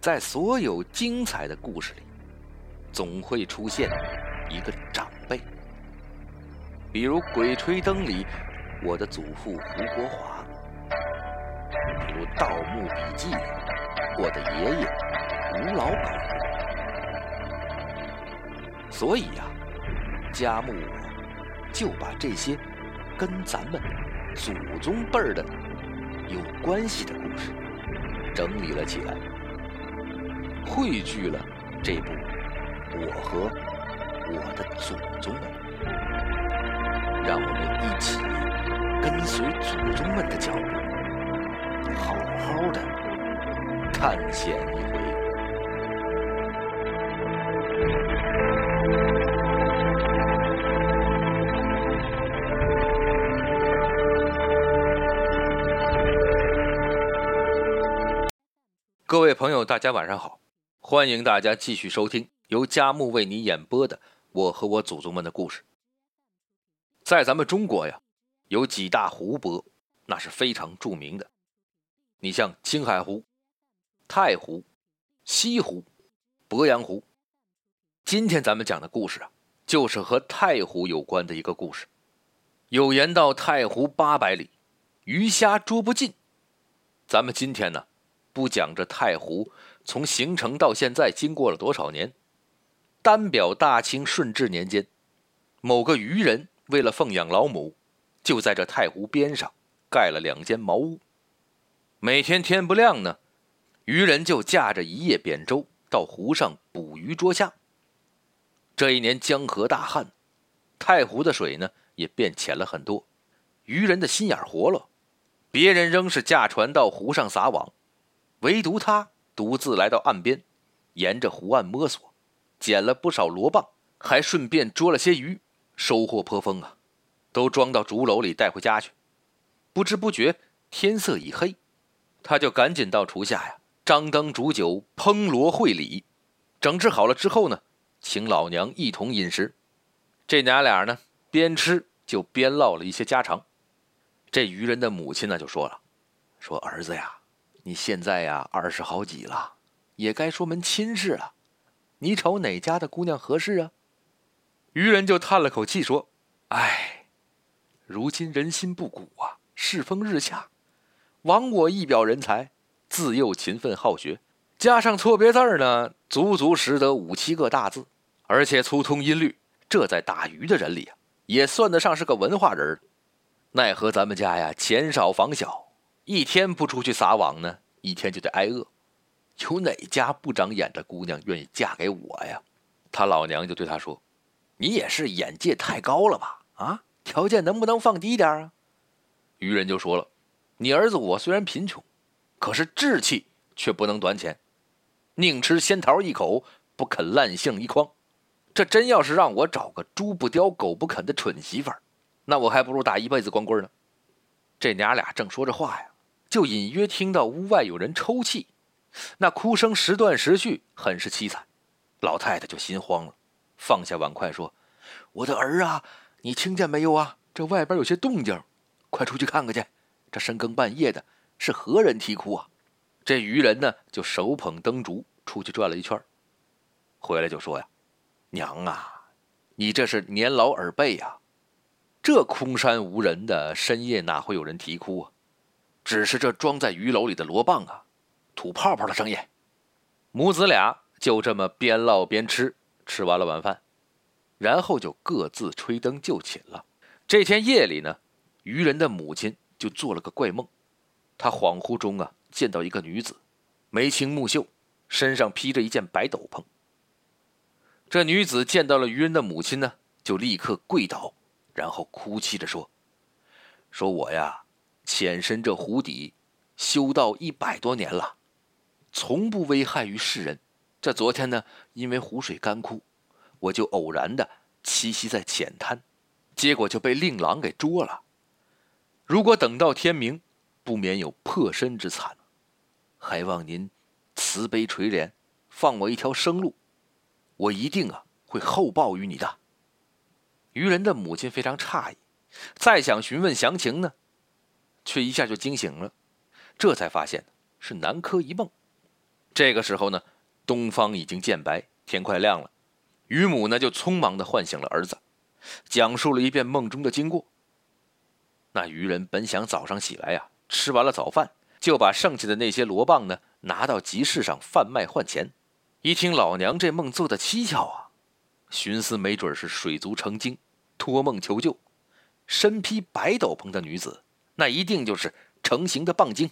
在所有精彩的故事里，总会出现一个长辈，比如《鬼吹灯》里我的祖父胡国华，比如《盗墓笔记》里我的爷爷吴老板。所以呀，家木我就把这些跟咱们祖宗辈儿的有关系的故事整理了起来，汇聚了这部《我和我的祖宗们》，让我们一起跟随祖宗们的脚步，好好的探险一回。各位朋友，大家晚上好！欢迎大家继续收听由佳木为你演播的《我和我祖宗们的故事》。在咱们中国呀，有几大湖泊，那是非常著名的。你像青海湖、太湖、西湖、鄱阳湖。今天咱们讲的故事啊，就是和太湖有关的一个故事。有言道：“太湖八百里，鱼虾捉不尽。”咱们今天呢？不讲这太湖从形成到现在经过了多少年？单表大清顺治年间，某个渔人为了奉养老母，就在这太湖边上盖了两间茅屋。每天天不亮呢，渔人就驾着一叶扁舟到湖上捕鱼捉虾。这一年江河大旱，太湖的水呢也变浅了很多，渔人的心眼活了，别人仍是驾船到湖上撒网。唯独他独自来到岸边，沿着湖岸摸索，捡了不少螺蚌，还顺便捉了些鱼，收获颇丰啊！都装到竹篓里带回家去。不知不觉天色已黑，他就赶紧到厨下呀，张灯煮酒，烹螺烩鲤，整治好了之后呢，请老娘一同饮食。这娘俩呢，边吃就边唠了一些家常。这渔人的母亲呢，就说了：“说儿子呀。”你现在呀，二十好几了，也该说门亲事了。你瞅哪家的姑娘合适啊？渔人就叹了口气说：“哎，如今人心不古啊，世风日下。枉我一表人才，自幼勤奋好学，加上错别字呢，足足识得五七个大字，而且粗通音律。这在打鱼的人里啊，也算得上是个文化人。奈何咱们家呀，钱少房小。”一天不出去撒网呢，一天就得挨饿。有哪家不长眼的姑娘愿意嫁给我呀？他老娘就对他说：“你也是眼界太高了吧？啊，条件能不能放低点啊？”渔人就说了：“你儿子我虽然贫穷，可是志气却不能短浅，宁吃仙桃一口，不肯烂杏一筐。这真要是让我找个猪不叼、狗不啃的蠢媳妇，那我还不如打一辈子光棍呢。”这娘俩正说着话呀。就隐约听到屋外有人抽泣，那哭声时断时续，很是凄惨。老太太就心慌了，放下碗筷说：“我的儿啊，你听见没有啊？这外边有些动静，快出去看看去。这深更半夜的，是何人啼哭啊？”这渔人呢，就手捧灯烛出去转了一圈，回来就说：“呀，娘啊，你这是年老耳背呀，这空山无人的深夜，哪会有人啼哭啊？”只是这装在鱼篓里的螺棒啊，吐泡泡的声音。母子俩就这么边唠边吃，吃完了晚饭，然后就各自吹灯就寝了。这天夜里呢，渔人的母亲就做了个怪梦，她恍惚中啊见到一个女子，眉清目秀，身上披着一件白斗篷。这女子见到了渔人的母亲呢，就立刻跪倒，然后哭泣着说：“说我呀。”潜身这湖底，修道一百多年了，从不危害于世人。这昨天呢，因为湖水干枯，我就偶然的栖息在浅滩，结果就被令郎给捉了。如果等到天明，不免有破身之惨，还望您慈悲垂怜，放我一条生路，我一定啊会厚报于你的。渔人的母亲非常诧异，再想询问详情呢。却一下就惊醒了，这才发现是南柯一梦。这个时候呢，东方已经渐白，天快亮了。于母呢就匆忙的唤醒了儿子，讲述了一遍梦中的经过。那渔人本想早上起来呀，吃完了早饭，就把剩下的那些罗棒呢拿到集市上贩卖换钱。一听老娘这梦做的蹊跷啊，寻思没准是水族成精，托梦求救。身披白斗篷的女子，那一定就是成型的棒精。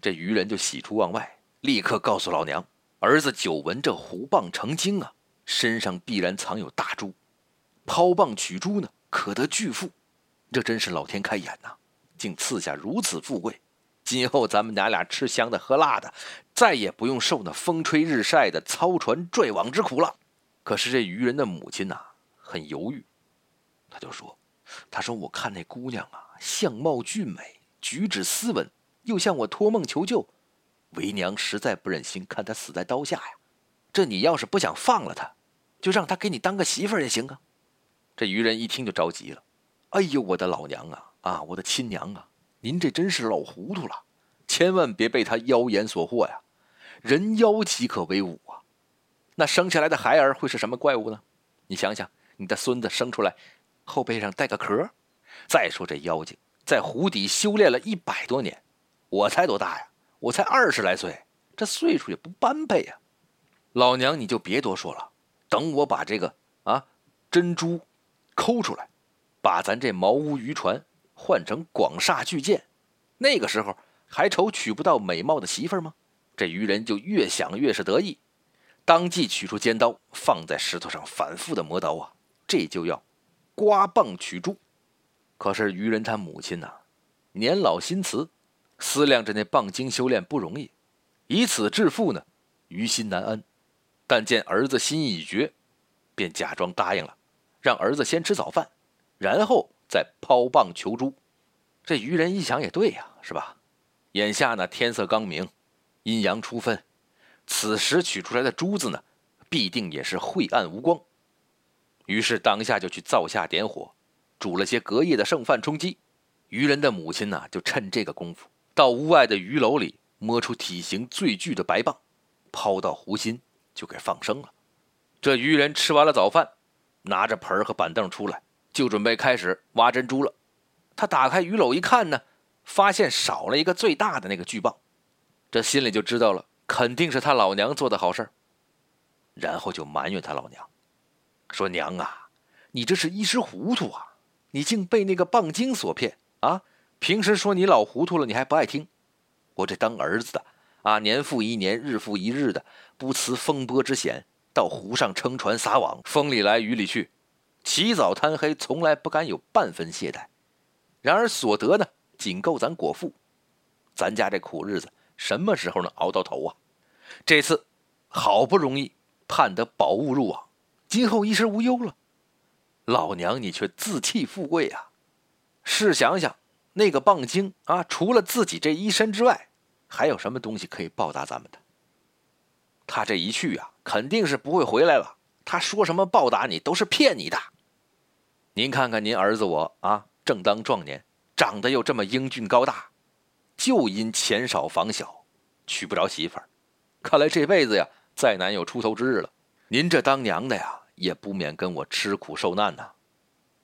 这渔人就喜出望外，立刻告诉老娘，儿子久闻这虎棒成精啊。身上必然藏有大珠，抛棒取珠呢，可得巨富。这真是老天开眼呐，竟赐下如此富贵。今后咱们娘俩吃香的喝辣的，再也不用受那风吹日晒的操船拽网之苦了。可是这渔人的母亲呐，很犹豫，他就说：“他说我看那姑娘啊，相貌俊美，举止斯文，又向我托梦求救，为娘实在不忍心看他死在刀下呀。这你要是不想放了他。”就让他给你当个媳妇儿也行啊！这渔人一听就着急了：“哎呦，我的老娘啊啊，我的亲娘啊！您这真是老糊涂了，千万别被他妖言所惑呀！人妖岂可为伍啊？那生下来的孩儿会是什么怪物呢？你想想，你的孙子生出来后背上带个壳，再说这妖精在湖底修炼了一百多年，我才多大呀？我才二十来岁，这岁数也不般配呀！老娘你就别多说了。”等我把这个啊珍珠抠出来，把咱这茅屋渔船换成广厦巨舰，那个时候还愁娶不到美貌的媳妇吗？这渔人就越想越是得意，当即取出尖刀，放在石头上反复的磨刀啊，这就要刮棒取珠。可是愚人他母亲呐，年老心慈，思量着那棒精修炼不容易，以此致富呢，于心难安。但见儿子心意已决，便假装答应了，让儿子先吃早饭，然后再抛棒求珠。这愚人一想也对呀，是吧？眼下呢天色刚明，阴阳初分，此时取出来的珠子呢，必定也是晦暗无光。于是当下就去灶下点火，煮了些隔夜的剩饭充饥。渔人的母亲呢，就趁这个功夫，到屋外的鱼篓里摸出体型最巨的白棒，抛到湖心。就给放生了。这渔人吃完了早饭，拿着盆和板凳出来，就准备开始挖珍珠了。他打开鱼篓一看呢，发现少了一个最大的那个巨棒，这心里就知道了，肯定是他老娘做的好事然后就埋怨他老娘，说：“娘啊，你这是一时糊涂啊！你竟被那个棒精所骗啊！平时说你老糊涂了，你还不爱听。我这当儿子的。”啊，年复一年，日复一日的，不辞风波之险，到湖上撑船撒网，风里来雨里去，起早贪黑，从来不敢有半分懈怠。然而所得呢，仅够咱果腹。咱家这苦日子什么时候能熬到头啊？这次好不容易盼得宝物入网，今后衣食无忧了。老娘你却自弃富贵啊！试想想，那个棒精啊，除了自己这一身之外，还有什么东西可以报答咱们的？他这一去啊，肯定是不会回来了。他说什么报答你，都是骗你的。您看看您儿子我啊，正当壮年，长得又这么英俊高大，就因钱少房小，娶不着媳妇儿。看来这辈子呀，再难有出头之日了。您这当娘的呀，也不免跟我吃苦受难呐。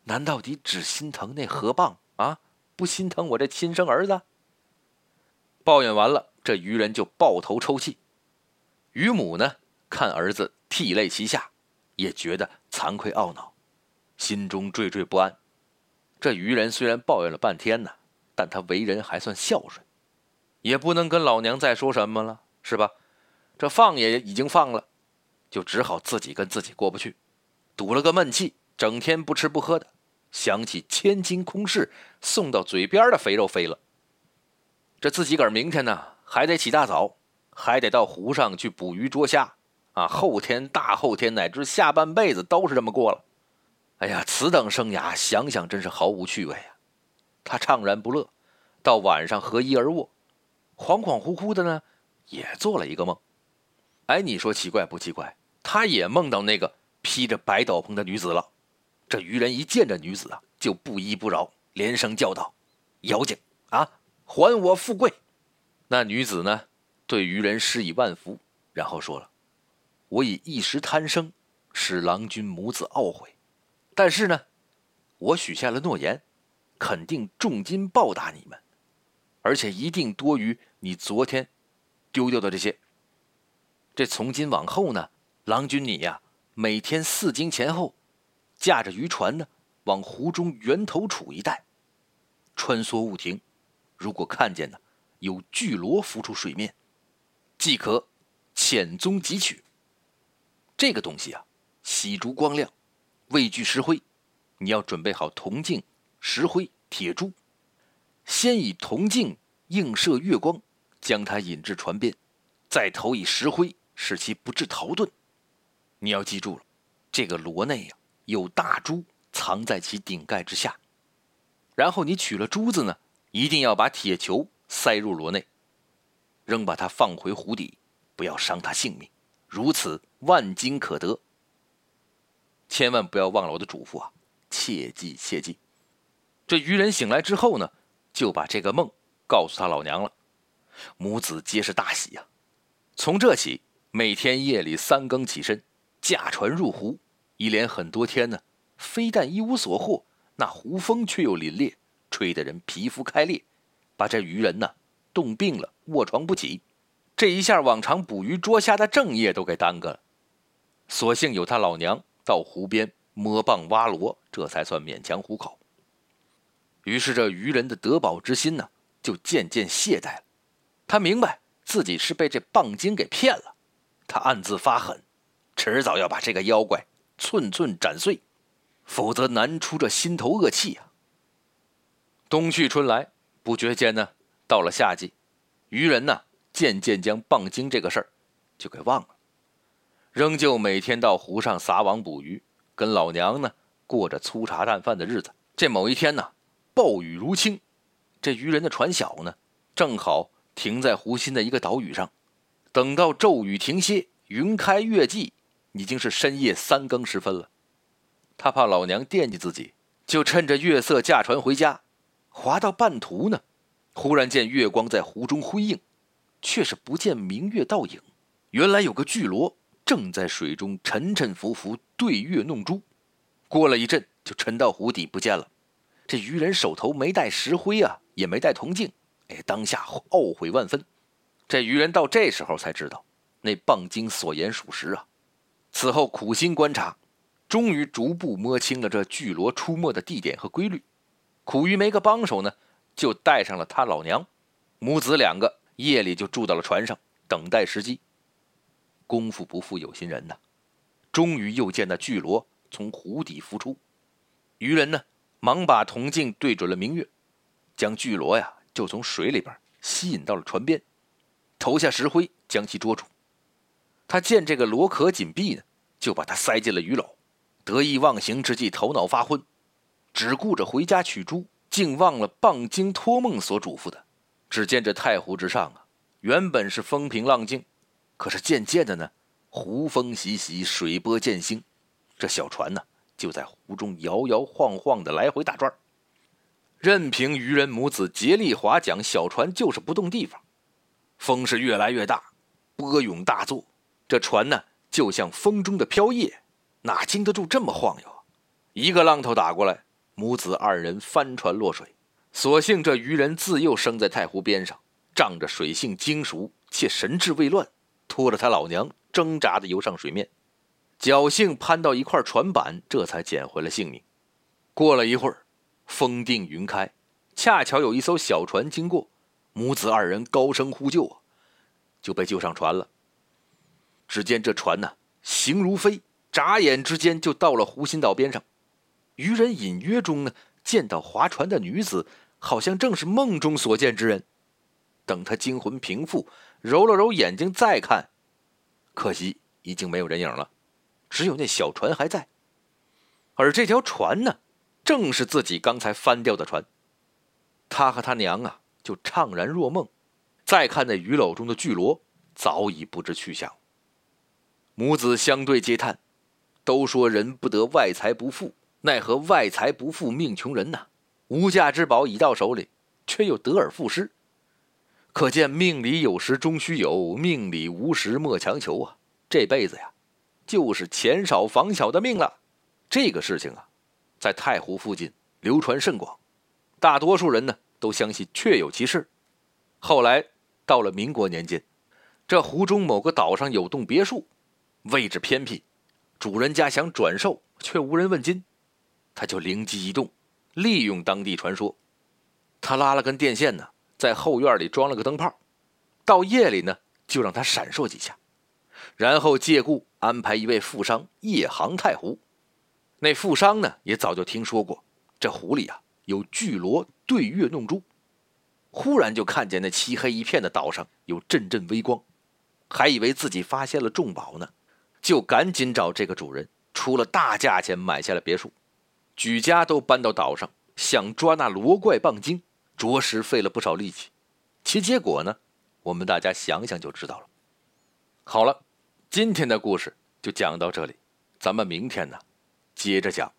难道你只心疼那河蚌啊，不心疼我这亲生儿子？抱怨完了，这渔人就抱头抽泣。渔母呢，看儿子涕泪齐下，也觉得惭愧懊恼，心中惴惴不安。这渔人虽然抱怨了半天呢，但他为人还算孝顺，也不能跟老娘再说什么了，是吧？这放也已经放了，就只好自己跟自己过不去，赌了个闷气，整天不吃不喝的，想起千金空室送到嘴边的肥肉飞了。这自己个儿明天呢，还得起大早，还得到湖上去捕鱼捉虾，啊，后天、大后天乃至下半辈子都是这么过了。哎呀，此等生涯，想想真是毫无趣味啊！他怅然不乐，到晚上合衣而卧，恍恍惚惚的呢，也做了一个梦。哎，你说奇怪不奇怪？他也梦到那个披着白斗篷的女子了。这渔人一见这女子啊，就不依不饶，连声叫道：“妖精啊！”还我富贵！那女子呢？对渔人施以万福，然后说了：“我以一时贪生，使郎君母子懊悔。但是呢，我许下了诺言，肯定重金报答你们，而且一定多于你昨天丢掉的这些。这从今往后呢，郎君你呀，每天四更前后，驾着渔船呢，往湖中源头处一带穿梭勿停。如果看见呢，有巨螺浮出水面，即可。”潜踪汲取，这个东西啊，细珠光亮，畏惧石灰。你要准备好铜镜、石灰、铁珠，先以铜镜映射月光，将它引至船边，再投以石灰，使其不致逃遁。你要记住了，这个螺内呀有大珠藏在其顶盖之下。然后你取了珠子呢，一定要把铁球塞入螺内，仍把它放回湖底。不要伤它性命，如此万金可得。千万不要忘了我的嘱咐啊！切记切记。这渔人醒来之后呢，就把这个梦告诉他老娘了。母子皆是大喜呀。从这起，每天夜里三更起身，驾船入湖，一连很多天呢，非但一无所获，那湖风却又凛冽，吹得人皮肤开裂，把这渔人呢冻病了，卧床不起。这一下，往常捕鱼捉虾的正业都给耽搁了。所幸有他老娘到湖边摸蚌挖螺，这才算勉强糊口。于是这渔人的得宝之心呢，就渐渐懈怠了。他明白自己是被这蚌精给骗了，他暗自发狠，迟早要把这个妖怪寸寸斩碎，否则难出这心头恶气啊。冬去春来，不觉间呢，到了夏季，渔人呢。渐渐将蚌精这个事儿就给忘了，仍旧每天到湖上撒网捕鱼，跟老娘呢过着粗茶淡饭的日子。这某一天呢，暴雨如倾，这渔人的船小呢，正好停在湖心的一个岛屿上。等到骤雨停歇，云开月霁，已经是深夜三更时分了。他怕老娘惦记自己，就趁着月色驾船回家。划到半途呢，忽然见月光在湖中辉映。却是不见明月倒影，原来有个巨螺正在水中沉沉浮浮对月弄珠。过了一阵，就沉到湖底不见了。这渔人手头没带石灰啊，也没带铜镜，哎，当下懊悔万分。这渔人到这时候才知道，那蚌精所言属实啊。此后苦心观察，终于逐步摸清了这巨螺出没的地点和规律。苦于没个帮手呢，就带上了他老娘，母子两个。夜里就住到了船上，等待时机。功夫不负有心人呐，终于又见那巨螺从湖底浮出。渔人呢，忙把铜镜对准了明月，将巨螺呀就从水里边吸引到了船边，投下石灰将其捉住。他见这个螺壳紧闭呢，就把它塞进了鱼篓。得意忘形之际，头脑发昏，只顾着回家取珠，竟忘了蚌精托梦所嘱咐的。只见这太湖之上啊，原本是风平浪静，可是渐渐的呢，湖风习习，水波渐兴，这小船呢就在湖中摇摇晃晃的来回打转任凭渔人母子竭力划桨，小船就是不动地方。风是越来越大，波涌大作，这船呢就像风中的飘叶，哪经得住这么晃悠？一个浪头打过来，母子二人翻船落水。所幸这渔人自幼生在太湖边上，仗着水性精熟且神志未乱，拖着他老娘挣扎的游上水面，侥幸攀到一块船板，这才捡回了性命。过了一会儿，风定云开，恰巧有一艘小船经过，母子二人高声呼救啊，就被救上船了。只见这船呢，行如飞，眨眼之间就到了湖心岛边上。渔人隐约中呢，见到划船的女子。好像正是梦中所见之人。等他惊魂平复，揉了揉眼睛再看，可惜已经没有人影了，只有那小船还在。而这条船呢，正是自己刚才翻掉的船。他和他娘啊，就怅然若梦。再看那鱼篓中的巨螺，早已不知去向。母子相对嗟叹，都说人不得外财不富，奈何外财不富，命穷人呐。无价之宝已到手里，却又得而复失。可见命里有时终须有，命里无时莫强求啊！这辈子呀，就是钱少房小的命了。这个事情啊，在太湖附近流传甚广，大多数人呢都相信确有其事。后来到了民国年间，这湖中某个岛上有栋别墅，位置偏僻，主人家想转售却无人问津，他就灵机一动，利用当地传说，他拉了根电线呢。在后院里装了个灯泡，到夜里呢就让它闪烁几下，然后借故安排一位富商夜航太湖。那富商呢也早就听说过这湖里啊有巨螺对月弄珠，忽然就看见那漆黑一片的岛上有阵阵微光，还以为自己发现了重宝呢，就赶紧找这个主人出了大价钱买下了别墅，举家都搬到岛上想抓那罗怪棒精。着实费了不少力气，其结果呢，我们大家想想就知道了。好了，今天的故事就讲到这里，咱们明天呢，接着讲。